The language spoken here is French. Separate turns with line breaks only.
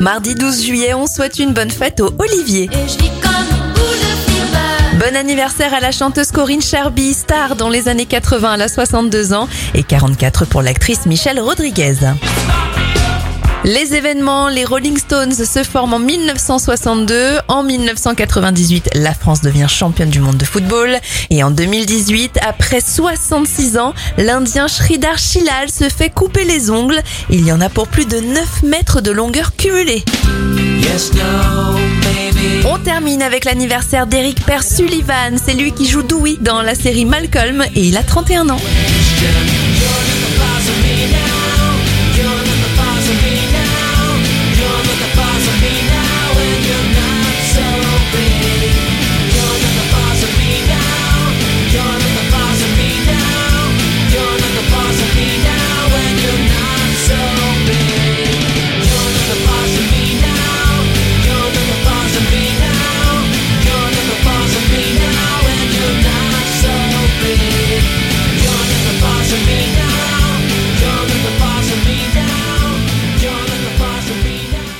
Mardi 12 juillet, on souhaite une bonne fête au Olivier.
Et je vis comme une boule de fever.
Bon anniversaire à la chanteuse Corinne Charby, star dans les années 80, elle a 62 ans, et 44 pour l'actrice Michelle Rodriguez. Les événements, les Rolling Stones se forment en 1962. En 1998, la France devient championne du monde de football. Et en 2018, après 66 ans, l'Indien Sridhar Shilal se fait couper les ongles. Il y en a pour plus de 9 mètres de longueur cumulée. On termine avec l'anniversaire d'Eric Per Sullivan. C'est lui qui joue Dewey dans la série Malcolm et il a 31 ans.